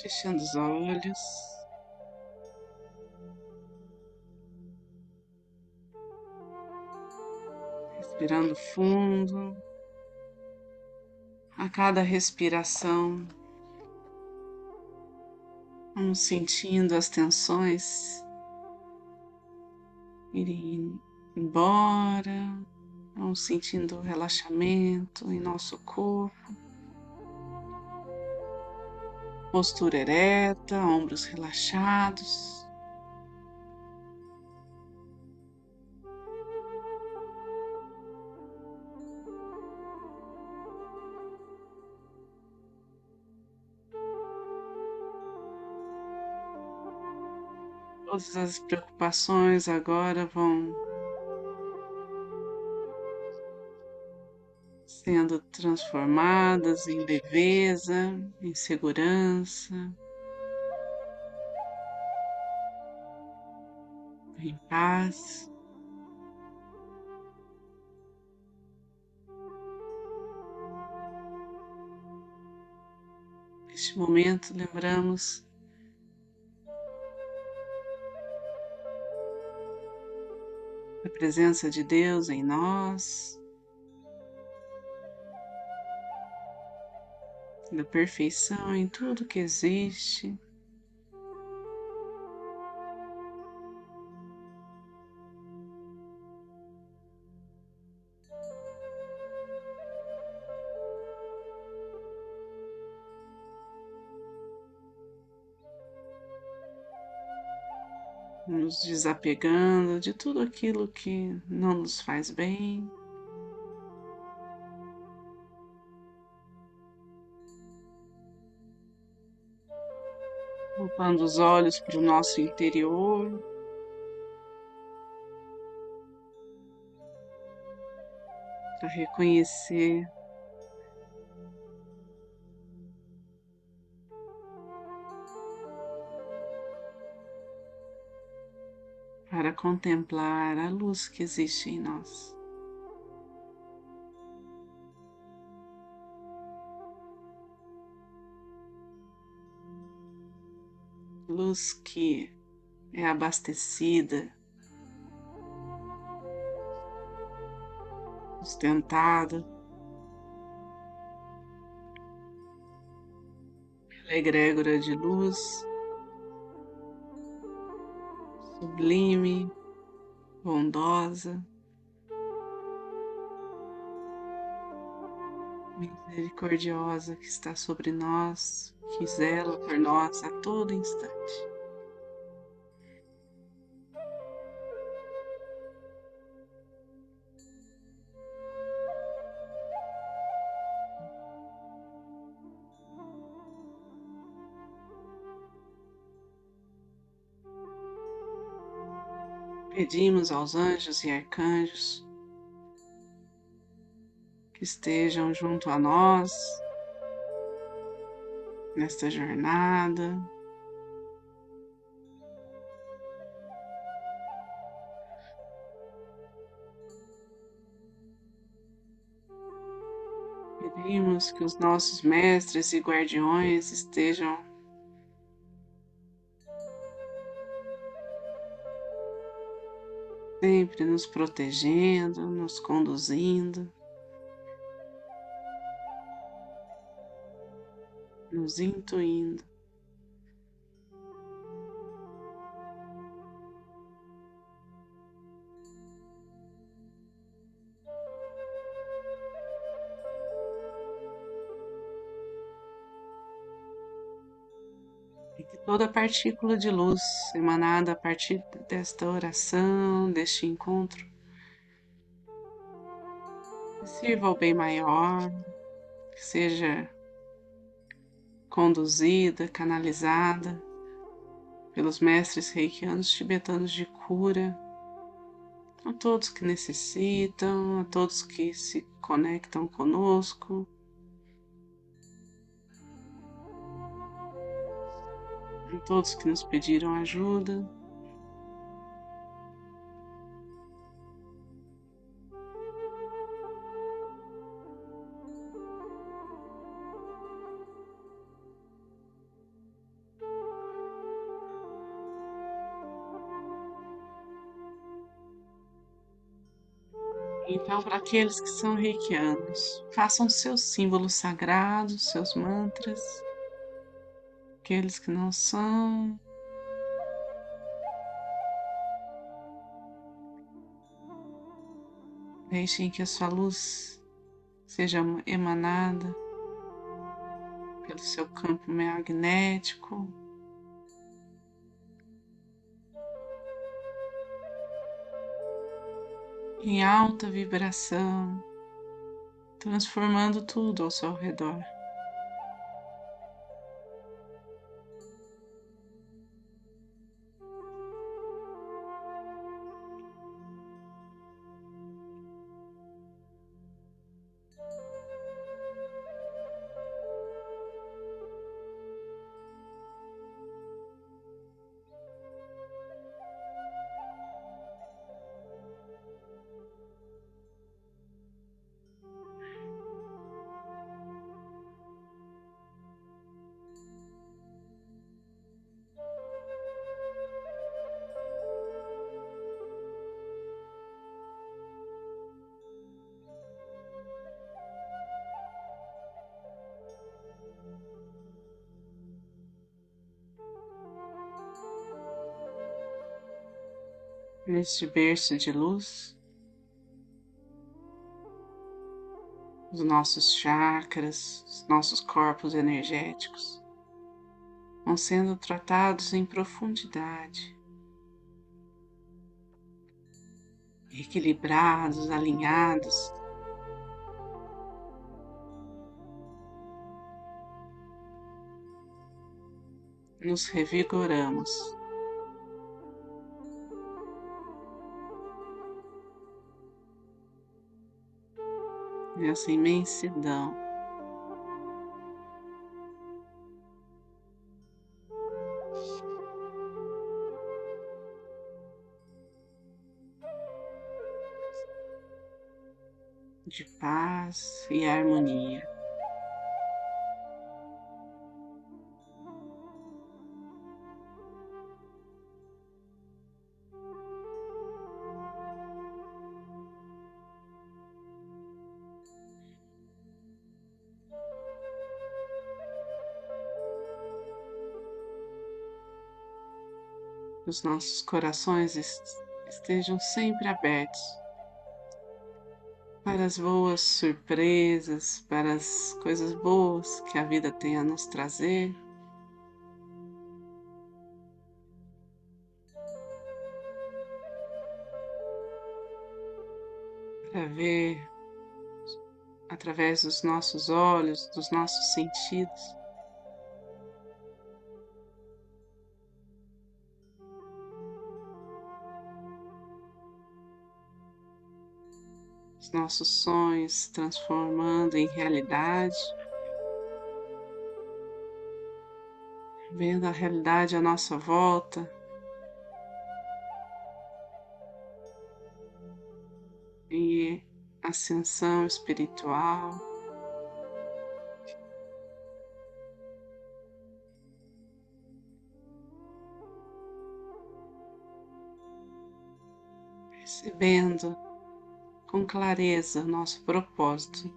Fechando os olhos. Respirando fundo. A cada respiração, vamos sentindo as tensões irem embora, vamos sentindo o relaxamento em nosso corpo. Postura ereta, ombros relaxados. Todas as preocupações agora vão sendo transformadas em leveza, em segurança, em paz. Neste momento, lembramos a presença de Deus em nós, da perfeição em tudo que existe. Nos desapegando de tudo aquilo que não nos faz bem. Voltando os olhos para o nosso interior. Para reconhecer para contemplar a luz que existe em nós. Luz que é abastecida, sustentada. Pela egrégora de luz. Sublime, bondosa, misericordiosa que está sobre nós, que zela por nós a todo instante. Pedimos aos anjos e arcanjos que estejam junto a nós nesta jornada. Pedimos que os nossos mestres e guardiões estejam sempre nos protegendo, nos conduzindo. Nos intuindo. E que toda partícula de luz emanada a partir desta oração, deste encontro, sirva ao bem maior, que seja conduzida, canalizada pelos mestres reikianos tibetanos de cura, a todos que necessitam, a todos que se conectam conosco. A todos que nos pediram ajuda. Então, para aqueles que são reikianos, façam seus símbolos sagrados, seus mantras. Aqueles que não são, Deixem que a sua luz seja emanada pelo seu campo magnético. Em alta vibração, transformando tudo ao seu redor. Neste berço de luz, os nossos chakras, os nossos corpos energéticos vão sendo tratados em profundidade, equilibrados, alinhados. Nos revigoramos. Nessa imensidão. De paz e harmonia. Os nossos corações estejam sempre abertos para as boas surpresas, para as coisas boas que a vida tem a nos trazer. Para ver através dos nossos olhos, dos nossos sentidos. Nossos sonhos transformando em realidade, vendo a realidade à nossa volta. E ascensão espiritual. Percebendo com clareza nosso propósito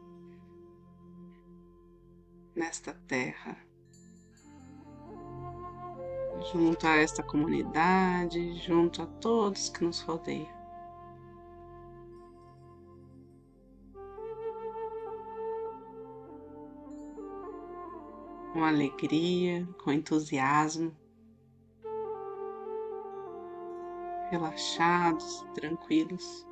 nesta terra, junto a esta comunidade, junto a todos que nos rodeiam. Com alegria, com entusiasmo, relaxados, tranquilos.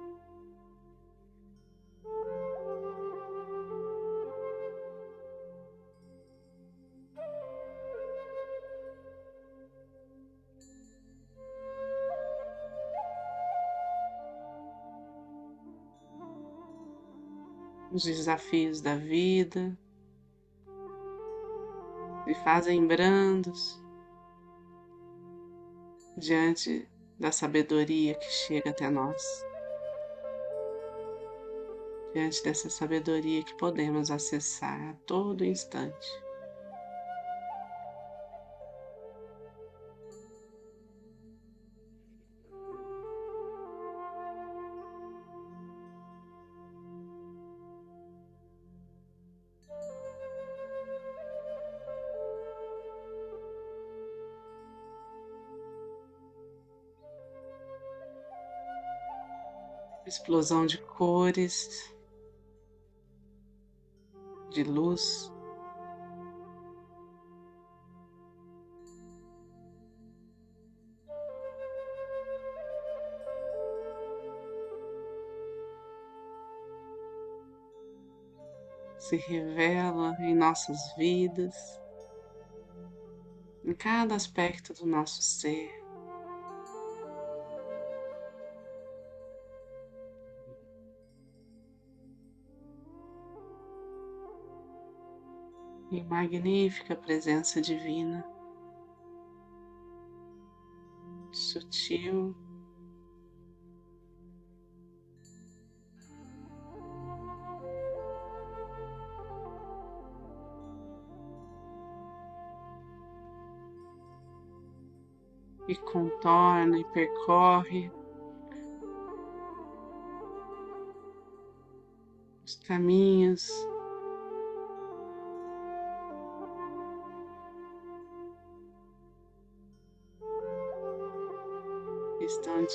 Os desafios da vida, e fazem brandos diante da sabedoria que chega até nós, diante dessa sabedoria que podemos acessar a todo instante. Explosão de cores, de luz. Se revela em nossas vidas, em cada aspecto do nosso ser. Magnífica presença divina, sutil. E contorna e percorre. Os caminhos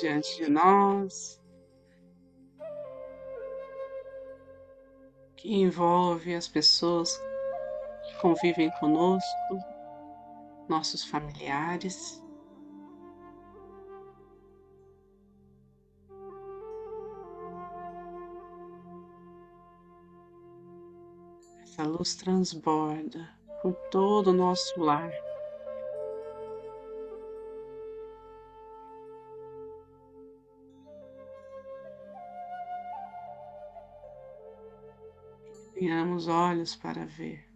diante de nós, que envolve as pessoas que convivem conosco, nossos familiares. Essa luz transborda por todo o nosso lar. Tenhamos olhos para ver.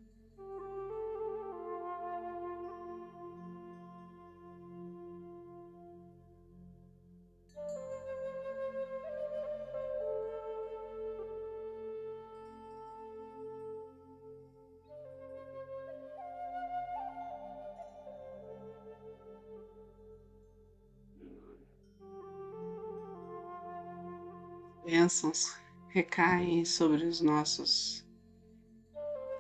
Bênçãos recaem sobre os nossos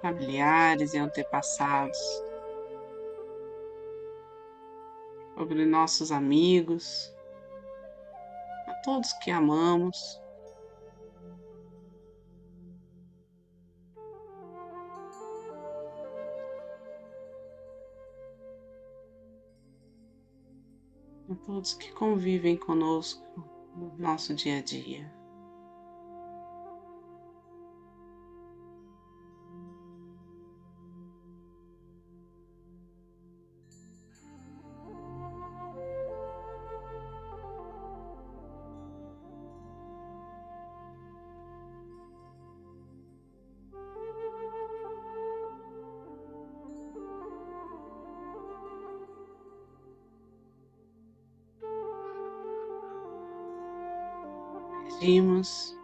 familiares e antepassados, sobre nossos amigos, a todos que amamos. A todos que convivem conosco no nosso dia a dia. Pedimos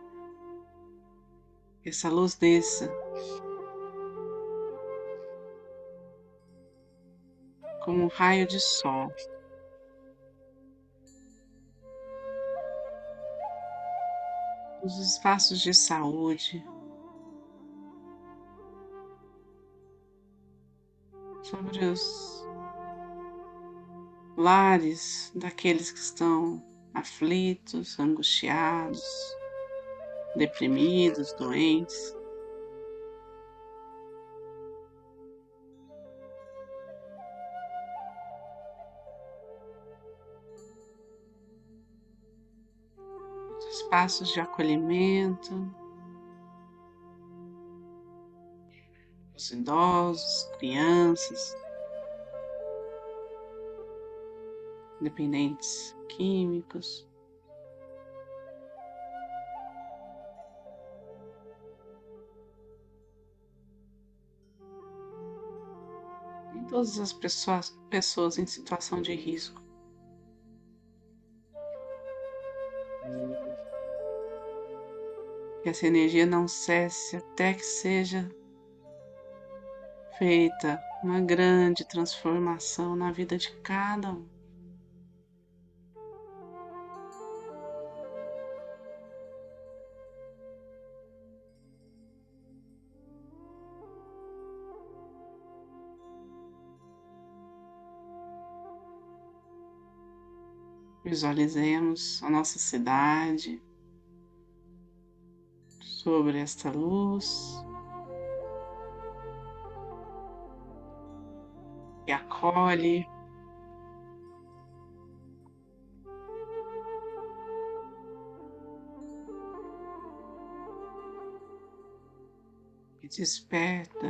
que essa luz desça como um raio de sol. Os espaços de saúde, sobre os lares daqueles que estão aflitos, angustiados, deprimidos, doentes. Espaços de acolhimento, os idosos, crianças, dependentes químicos. E todas as pessoas, pessoas em situação de risco. Que essa energia não cesse até que seja feita uma grande transformação na vida de cada um. Visualizemos a nossa cidade, sobre esta luz que acolhe. que desperta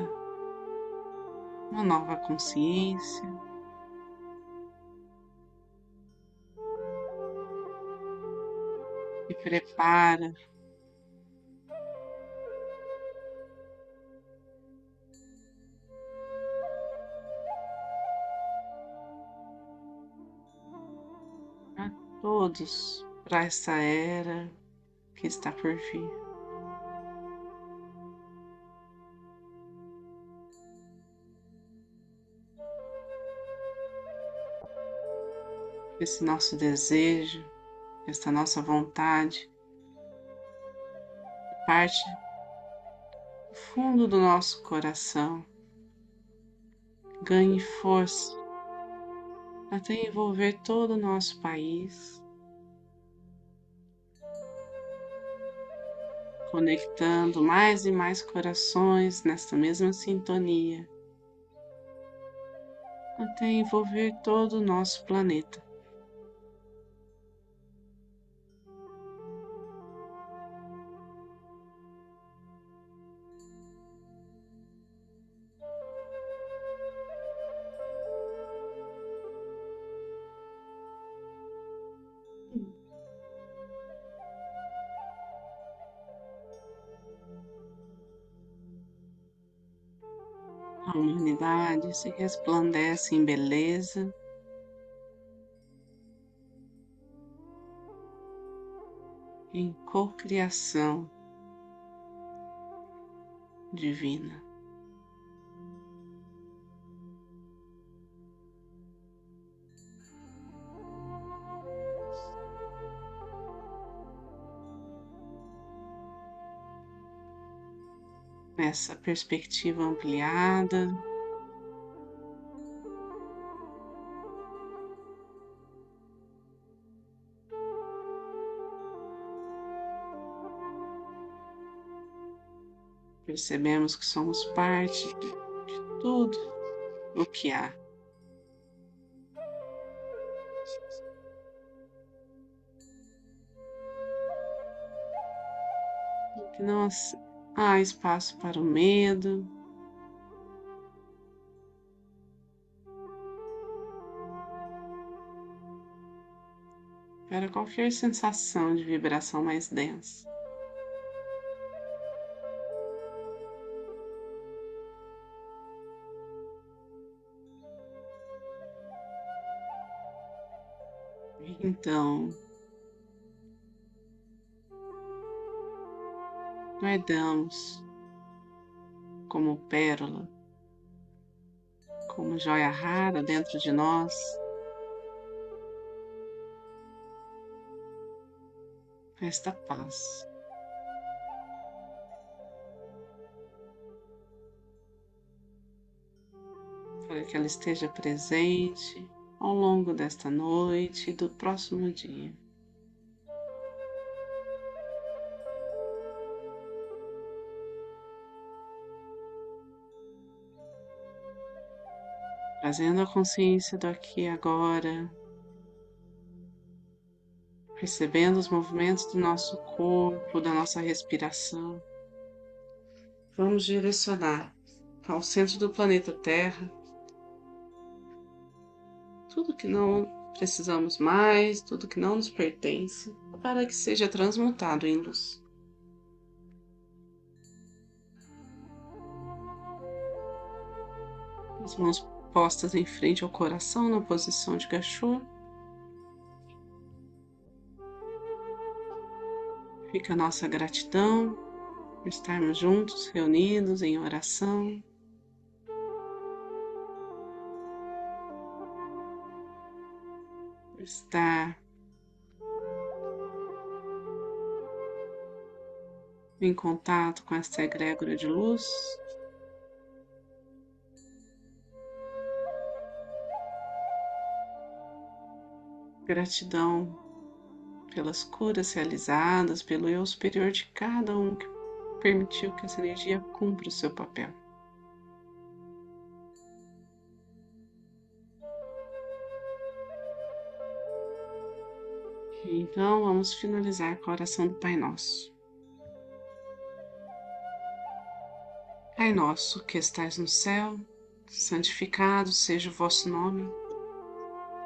uma nova consciência. E prepara a todos para essa era que está por vir. esse nosso desejo, essa nossa vontade, parte do fundo do nosso coração, ganhe força até envolver todo o nosso país, conectando mais e mais corações nesta mesma sintonia, até envolver todo o nosso planeta. A humanidade se resplandece em beleza. Em cocriação divina. Nessa perspectiva ampliada. Percebemos que somos parte de tudo o que há. Que nós Há espaço para o medo. Para qualquer sensação de vibração mais densa. Então, guardamos como pérola, como joia rara dentro de nós. Esta paz. Para que ela esteja presente ao longo desta noite e do próximo dia. Trazendo a consciência do aqui e agora, percebendo os movimentos do nosso corpo, da nossa respiração. Vamos direcionar ao centro do planeta Terra tudo que não precisamos mais, tudo que não nos pertence, para que seja transmutado em luz. As mãos postas em frente ao coração na posição de gachô. Fica a nossa gratidão por estarmos juntos, reunidos em oração. Por estar em contato com esta egrégora de luz. Gratidão pelas curas realizadas, pelo eu superior de cada um que permitiu que essa energia cumpra o seu papel. Então vamos finalizar com a oração do Pai Nosso. Pai nosso que estais no céu, santificado seja o vosso nome.